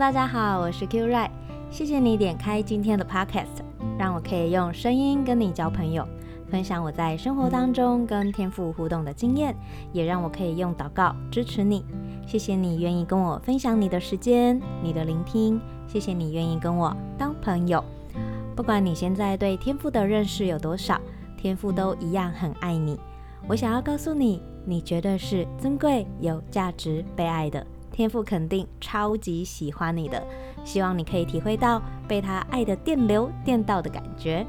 大家好，我是 Q Ray，谢谢你点开今天的 Podcast，让我可以用声音跟你交朋友，分享我在生活当中跟天赋互动的经验，也让我可以用祷告支持你。谢谢你愿意跟我分享你的时间、你的聆听，谢谢你愿意跟我当朋友。不管你现在对天赋的认识有多少，天赋都一样很爱你。我想要告诉你，你绝对是尊贵、有价值、被爱的。天父肯定超级喜欢你的，希望你可以体会到被他爱的电流电到的感觉。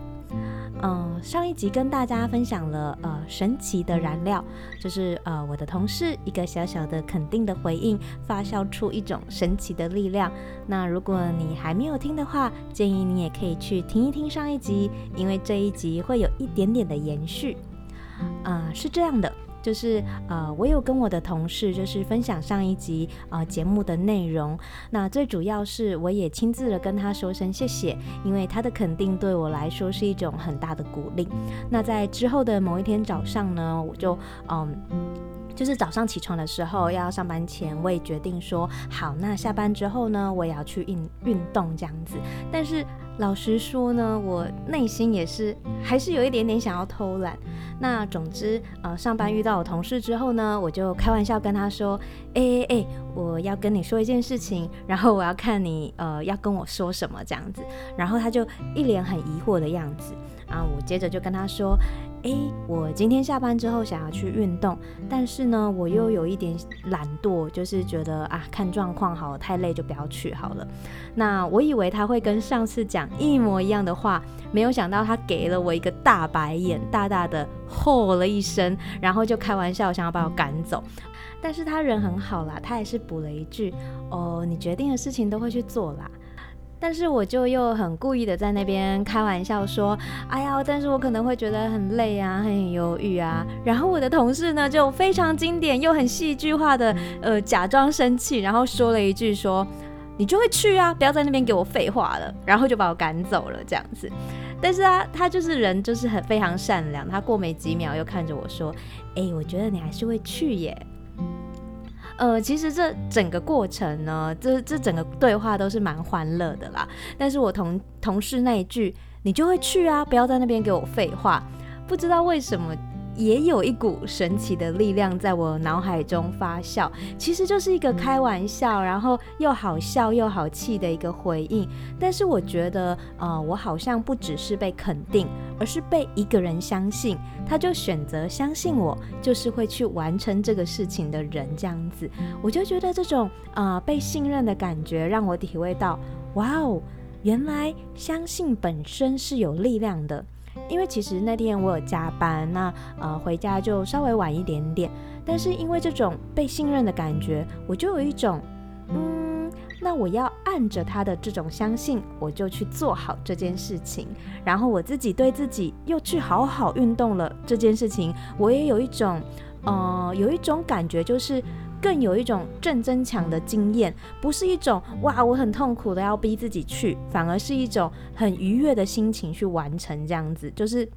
嗯，上一集跟大家分享了呃神奇的燃料，就是呃我的同事一个小小的肯定的回应，发酵出一种神奇的力量。那如果你还没有听的话，建议你也可以去听一听上一集，因为这一集会有一点点的延续。啊、是这样的。就是呃，我有跟我的同事就是分享上一集呃节目的内容。那最主要是我也亲自的跟他说声谢谢，因为他的肯定对我来说是一种很大的鼓励。那在之后的某一天早上呢，我就嗯，就是早上起床的时候要上班前，我也决定说好，那下班之后呢，我也要去运运动这样子。但是老实说呢，我内心也是还是有一点点想要偷懒。那总之，呃，上班遇到我同事之后呢，我就开玩笑跟他说：“哎哎哎，我要跟你说一件事情，然后我要看你呃要跟我说什么这样子。”然后他就一脸很疑惑的样子。啊，我接着就跟他说。诶，我今天下班之后想要去运动，但是呢，我又有一点懒惰，就是觉得啊，看状况好，太累就不要去好了。那我以为他会跟上次讲一模一样的话，没有想到他给了我一个大白眼，大大的吼了一声，然后就开玩笑想要把我赶走。但是他人很好啦，他还是补了一句：“哦，你决定的事情都会去做啦。”但是我就又很故意的在那边开玩笑说，哎呀，但是我可能会觉得很累啊，很犹豫啊。然后我的同事呢，就非常经典又很戏剧化的，呃，假装生气，然后说了一句说，你就会去啊，不要在那边给我废话了，然后就把我赶走了这样子。但是啊，他就是人，就是很非常善良。他过没几秒又看着我说，哎，我觉得你还是会去耶。呃，其实这整个过程呢，这这整个对话都是蛮欢乐的啦。但是我同同事那一句，你就会去啊，不要在那边给我废话，不知道为什么。也有一股神奇的力量在我脑海中发酵，其实就是一个开玩笑，然后又好笑又好气的一个回应。但是我觉得，呃，我好像不只是被肯定，而是被一个人相信，他就选择相信我，就是会去完成这个事情的人，这样子，我就觉得这种呃被信任的感觉，让我体会到，哇哦，原来相信本身是有力量的。因为其实那天我有加班，那呃回家就稍微晚一点点，但是因为这种被信任的感觉，我就有一种，嗯，那我要按着他的这种相信，我就去做好这件事情，然后我自己对自己又去好好运动了这件事情，我也有一种，呃，有一种感觉就是。更有一种正增强的经验，不是一种哇，我很痛苦的要逼自己去，反而是一种很愉悦的心情去完成这样子，就是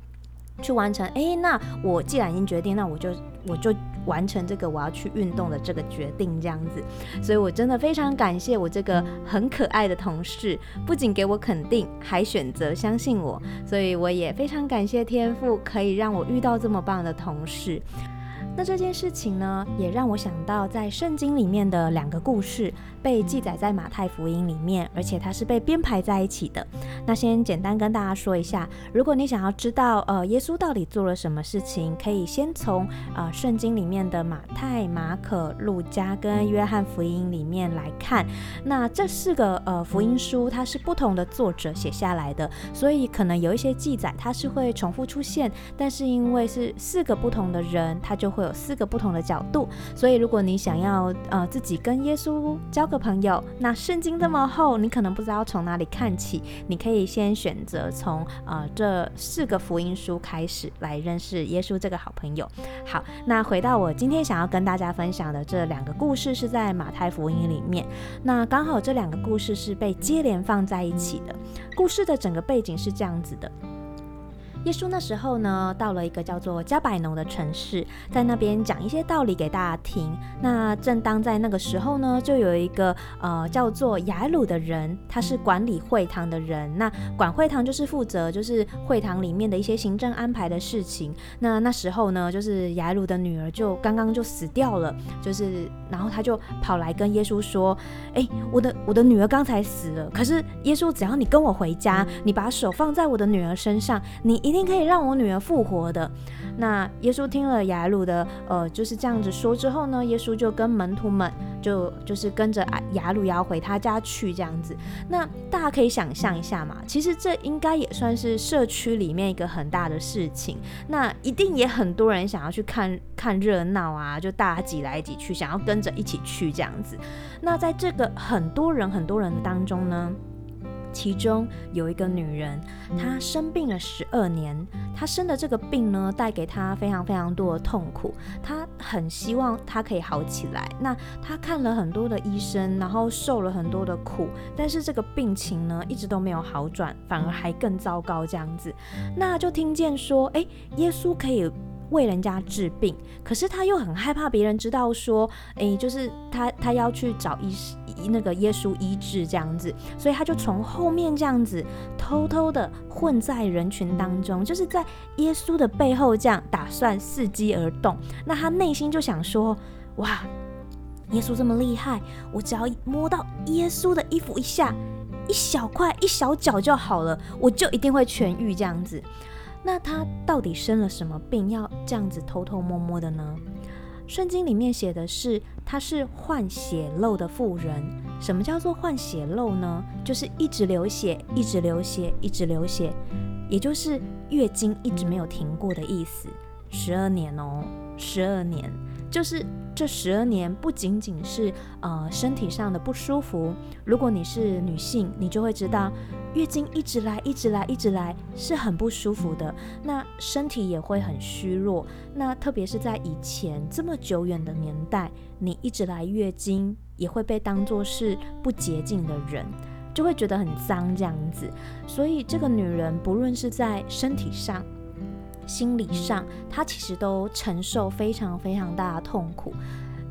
去完成。诶，那我既然已经决定，那我就我就完成这个我要去运动的这个决定这样子。所以我真的非常感谢我这个很可爱的同事，不仅给我肯定，还选择相信我。所以我也非常感谢天赋，可以让我遇到这么棒的同事。那这件事情呢，也让我想到在圣经里面的两个故事。被记载在马太福音里面，而且它是被编排在一起的。那先简单跟大家说一下，如果你想要知道呃耶稣到底做了什么事情，可以先从呃圣经里面的马太、马可、路加跟约翰福音里面来看。那这四个呃福音书它是不同的作者写下来的，所以可能有一些记载它是会重复出现，但是因为是四个不同的人，它就会有四个不同的角度。所以如果你想要呃自己跟耶稣交个朋友，那圣经这么厚，你可能不知道从哪里看起。你可以先选择从呃这四个福音书开始来认识耶稣这个好朋友。好，那回到我今天想要跟大家分享的这两个故事，是在马太福音里面。那刚好这两个故事是被接连放在一起的。故事的整个背景是这样子的。耶稣那时候呢，到了一个叫做加百农的城市，在那边讲一些道理给大家听。那正当在那个时候呢，就有一个呃叫做雅鲁的人，他是管理会堂的人。那管会堂就是负责就是会堂里面的一些行政安排的事情。那那时候呢，就是雅鲁的女儿就刚刚就死掉了，就是然后他就跑来跟耶稣说：“哎，我的我的女儿刚才死了，可是耶稣，只要你跟我回家，你把手放在我的女儿身上，你一定可以让我女儿复活的。”那耶稣听了雅鲁的呃就是这样子说之后呢，耶稣就跟门徒们就就是跟着雅鲁要回他家去这样子。那大家可以想象一下嘛，其实这应该也算是社区里面一个很大的事情。那一定也很多人想要去看看热闹啊，就大家挤来挤去，想要跟着一起去这样子。那在这个很多人很多人当中呢，其中有一个女人，她生病了十二年。她生的这个病呢，带给她非常非常多的痛苦。她很希望她可以好起来。那她看了很多的医生，然后受了很多的苦，但是这个病情呢，一直都没有好转，反而还更糟糕这样子。那就听见说，诶，耶稣可以。为人家治病，可是他又很害怕别人知道说，诶，就是他他要去找医生那个耶稣医治这样子，所以他就从后面这样子偷偷的混在人群当中，就是在耶稣的背后这样打算伺机而动。那他内心就想说，哇，耶稣这么厉害，我只要摸到耶稣的衣服一下，一小块一小角就好了，我就一定会痊愈这样子。那他到底生了什么病，要这样子偷偷摸摸的呢？圣经里面写的是，他是患血漏的妇人。什么叫做患血漏呢？就是一直流血，一直流血，一直流血，也就是月经一直没有停过的意思。十二年哦，十二年，就是这十二年不仅仅是呃身体上的不舒服。如果你是女性，你就会知道。月经一直来，一直来，一直来，是很不舒服的。那身体也会很虚弱。那特别是在以前这么久远的年代，你一直来月经，也会被当作是不洁净的人，就会觉得很脏这样子。所以这个女人，不论是在身体上、心理上，他其实都承受非常非常大的痛苦。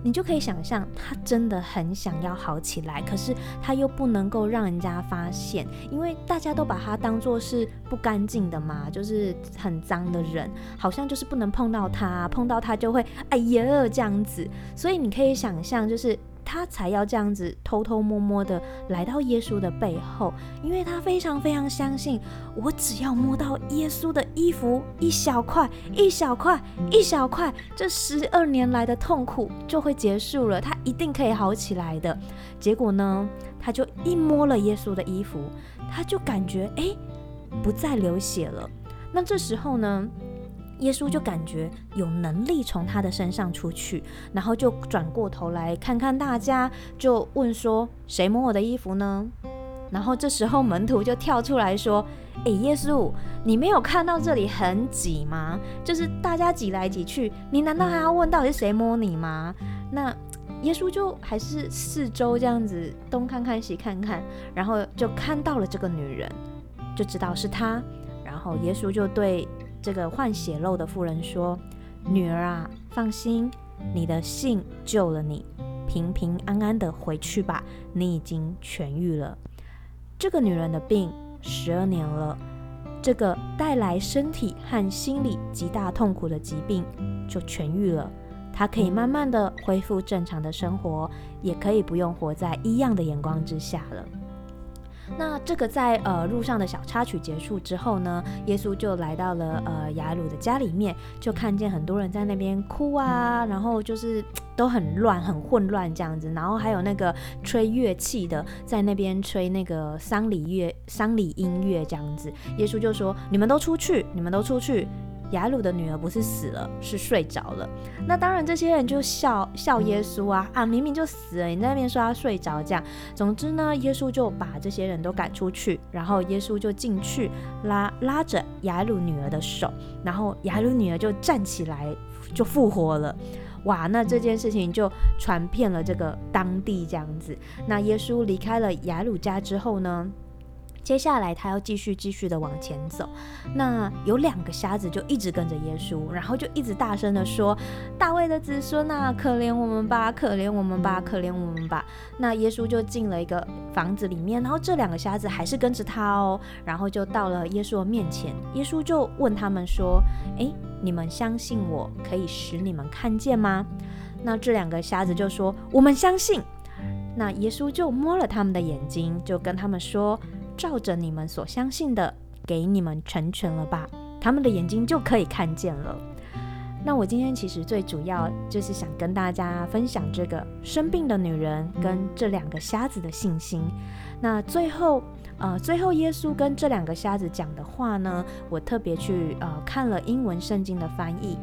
你就可以想象，他真的很想要好起来，可是他又不能够让人家发现，因为大家都把他当做是不干净的嘛，就是很脏的人，好像就是不能碰到他，碰到他就会哎呀这样子，所以你可以想象，就是。他才要这样子偷偷摸摸的来到耶稣的背后，因为他非常非常相信，我只要摸到耶稣的衣服一小块、一小块、一小块，这十二年来的痛苦就会结束了，他一定可以好起来的。结果呢，他就一摸了耶稣的衣服，他就感觉诶，不再流血了。那这时候呢，耶稣就感觉有能力从他的身上出去，然后就转过头来看看大家，就问说：“谁摸我的衣服呢？”然后这时候门徒就跳出来说：“诶，耶稣，你没有看到这里很挤吗？就是大家挤来挤去，你难道还要问到底是谁摸你吗？”那耶稣就还是四周这样子东看看西看看，然后就看到了这个女人，就知道是她。然后耶稣就对。这个患血漏的妇人说：“女儿啊，放心，你的信救了你，平平安安的回去吧，你已经痊愈了。”这个女人的病十二年了，这个带来身体和心理极大痛苦的疾病就痊愈了，她可以慢慢的恢复正常的生活，也可以不用活在异样的眼光之下了。那这个在呃路上的小插曲结束之后呢，耶稣就来到了呃雅鲁的家里面，就看见很多人在那边哭啊，然后就是都很乱、很混乱这样子，然后还有那个吹乐器的在那边吹那个丧礼乐、丧礼音乐这样子。耶稣就说：“你们都出去，你们都出去。”雅鲁的女儿不是死了，是睡着了。那当然，这些人就笑笑耶稣啊啊，明明就死了，你在那边说他睡着这样。总之呢，耶稣就把这些人都赶出去，然后耶稣就进去拉拉着雅鲁女儿的手，然后雅鲁女儿就站起来，就复活了。哇，那这件事情就传遍了这个当地这样子。那耶稣离开了雅鲁家之后呢，接下来他要继续继续的往前走，那有两个瞎子就一直跟着耶稣，然后就一直大声的说：“大卫的子孙啊，可怜我们吧，可怜我们吧，可怜我们吧。”那耶稣就进了一个房子里面，然后这两个瞎子还是跟着他哦，然后就到了耶稣的面前，耶稣就问他们说：“诶，你们相信我可以使你们看见吗？”那这两个瞎子就说：“我们相信。”那耶稣就摸了他们的眼睛，就跟他们说。照着你们所相信的，给你们成全了吧，他们的眼睛就可以看见了。那我今天其实最主要就是想跟大家分享这个生病的女人跟这两个瞎子的信心。那最后，呃，最后耶稣跟这两个瞎子讲的话呢，我特别去呃看了英文圣经的翻译。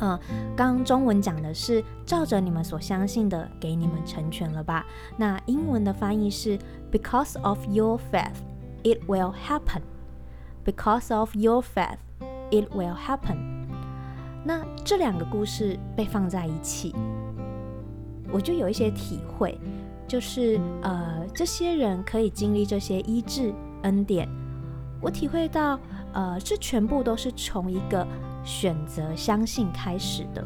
嗯，刚刚中文讲的是照着你们所相信的，给你们成全了吧。那英文的翻译是 Because of your faith, it will happen. Because of your faith, it will happen. 那这两个故事被放在一起，我就有一些体会，就是呃，这些人可以经历这些医治恩典，我体会到，呃，这全部都是从一个。选择相信开始的。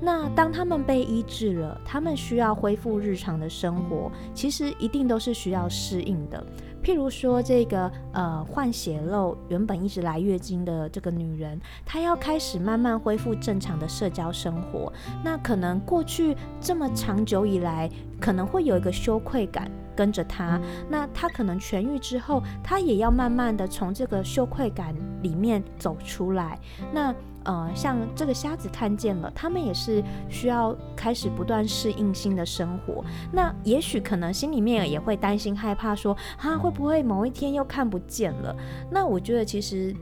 那当他们被医治了，他们需要恢复日常的生活，其实一定都是需要适应的。譬如说，这个呃患血漏，原本一直来月经的这个女人，她要开始慢慢恢复正常的社交生活。那可能过去这么长久以来，可能会有一个羞愧感跟着她。那她可能痊愈之后，她也要慢慢的从这个羞愧感里面走出来。那呃，像这个瞎子看见了，他们也是需要开始不断适应新的生活。那也许可能心里面也会担心害怕说，说啊会不会某一天又看不见了？那我觉得其实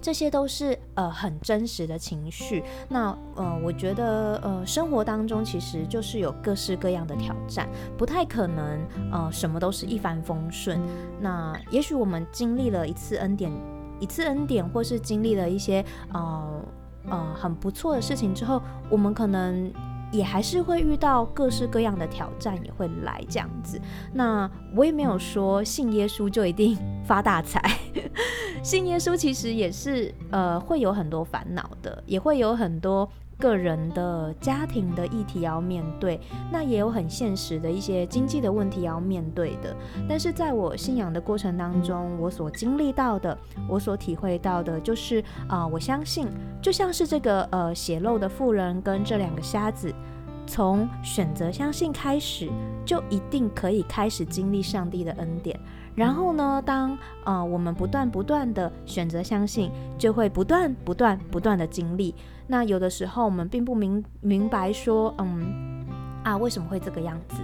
这些都是呃很真实的情绪。那呃，我觉得呃生活当中其实就是有各式各样的挑战，不太可能呃什么都是一帆风顺。那也许我们经历了一次恩典。一次恩典，或是经历了一些呃呃很不错的事情之后，我们可能也还是会遇到各式各样的挑战，也会来这样子。那我也没有说信耶稣就一定发大财，信耶稣其实也是呃会有很多烦恼的，也会有很多。个人的家庭的议题要面对，那也有很现实的一些经济的问题要面对的。但是在我信仰的过程当中，我所经历到的，我所体会到的，就是啊、我相信，就像是这个呃血漏的妇人跟这两个瞎子，从选择相信开始，就一定可以开始经历上帝的恩典。然后呢，当呃我们不断不断的选择相信，就会不断不断不断的经历。那有的时候我们并不明明白说，嗯啊为什么会这个样子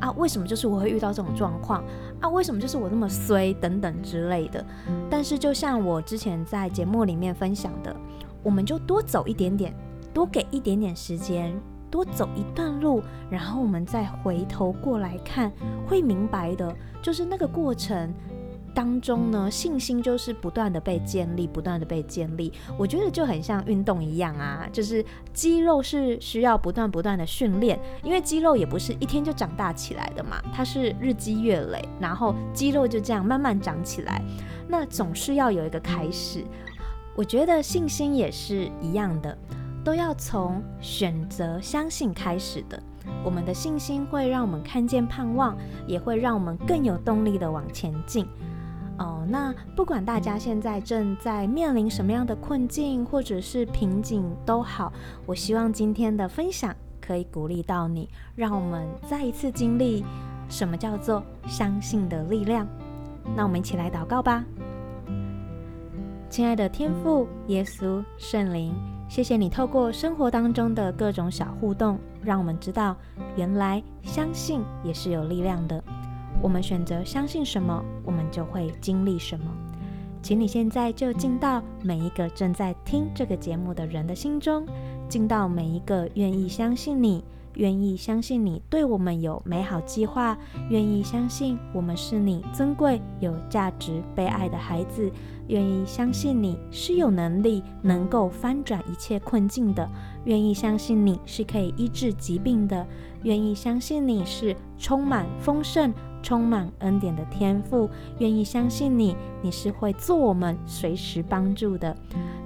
啊？为什么就是我会遇到这种状况啊？为什么就是我那么衰等等之类的？但是就像我之前在节目里面分享的，我们就多走一点点，多给一点点时间。多走一段路，然后我们再回头过来看，会明白的，就是那个过程当中呢，信心就是不断的被建立，不断的被建立。我觉得就很像运动一样啊，就是肌肉是需要不断不断的训练，因为肌肉也不是一天就长大起来的嘛，它是日积月累，然后肌肉就这样慢慢长起来，那总是要有一个开始。我觉得信心也是一样的。都要从选择相信开始的。我们的信心会让我们看见盼望，也会让我们更有动力的往前进。哦，那不管大家现在正在面临什么样的困境或者是瓶颈都好，我希望今天的分享可以鼓励到你，让我们再一次经历什么叫做相信的力量。那我们一起来祷告吧。亲爱的天父耶稣圣灵。谢谢你透过生活当中的各种小互动，让我们知道原来相信也是有力量的。我们选择相信什么，我们就会经历什么。请你现在就进到每一个正在听这个节目的人的心中，进到每一个愿意相信你、愿意相信你对我们有美好计划，愿意相信我们是你尊贵、有价值、被爱的孩子，愿意相信你是有能力能够翻转一切困境的，愿意相信你是可以医治疾病的，愿意相信你是充满丰盛。充满恩典的天赋，愿意相信你，你是会做我们随时帮助的。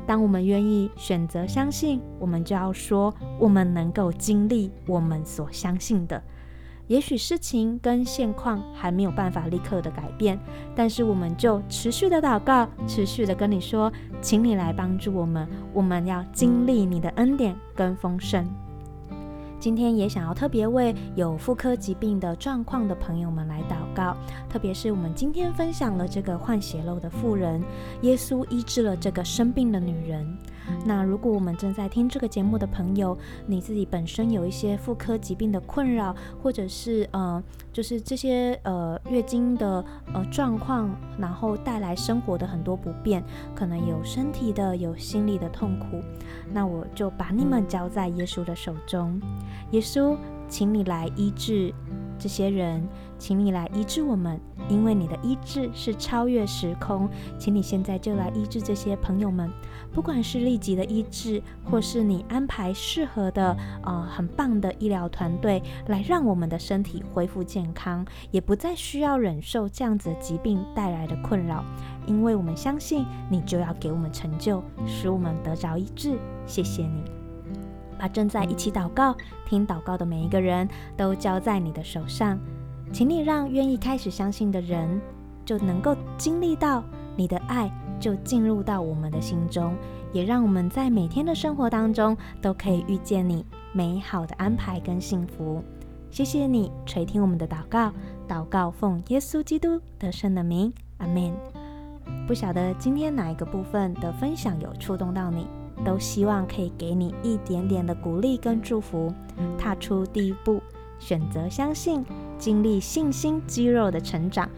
当我们愿意选择相信，我们就要说，我们能够经历我们所相信的。也许事情跟现况还没有办法立刻的改变，但是我们就持续的祷告，持续的跟你说，请你来帮助我们，我们要经历你的恩典跟丰盛。今天也想要特别为有妇科疾病的状况的朋友们来祷告，特别是我们今天分享了这个患血漏的妇人，耶稣医治了这个生病的女人。那如果我们正在听这个节目的朋友，你自己本身有一些妇科疾病的困扰，或者是呃，就是这些呃月经的呃状况，然后带来生活的很多不便，可能有身体的，有心理的痛苦，那我就把你们交在耶稣的手中，耶稣，请你来医治这些人。请你来医治我们，因为你的医治是超越时空。请你现在就来医治这些朋友们，不管是立即的医治，或是你安排适合的、呃很棒的医疗团队来让我们的身体恢复健康，也不再需要忍受这样子的疾病带来的困扰。因为我们相信你就要给我们成就，使我们得着医治。谢谢你，把正在一起祷告、听祷告的每一个人都交在你的手上。请你让愿意开始相信的人，就能够经历到你的爱，就进入到我们的心中，也让我们在每天的生活当中都可以遇见你美好的安排跟幸福。谢谢你垂听我们的祷告，祷告奉耶稣基督得胜的名，阿门。不晓得今天哪一个部分的分享有触动到你，都希望可以给你一点点的鼓励跟祝福，踏出第一步。选择相信，经历信心肌肉的成长，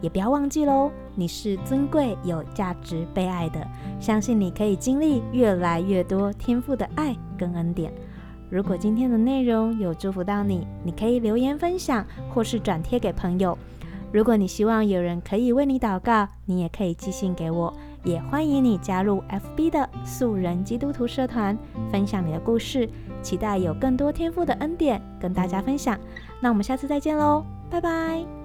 也不要忘记喽，你是尊贵、有价值、被爱的。相信你可以经历越来越多天赋的爱跟恩典。如果今天的内容有祝福到你，你可以留言分享，或是转贴给朋友。如果你希望有人可以为你祷告，你也可以寄信给我。也欢迎你加入 FB 的素人基督徒社团，分享你的故事。期待有更多天赋的恩典跟大家分享。那我们下次再见喽，拜拜。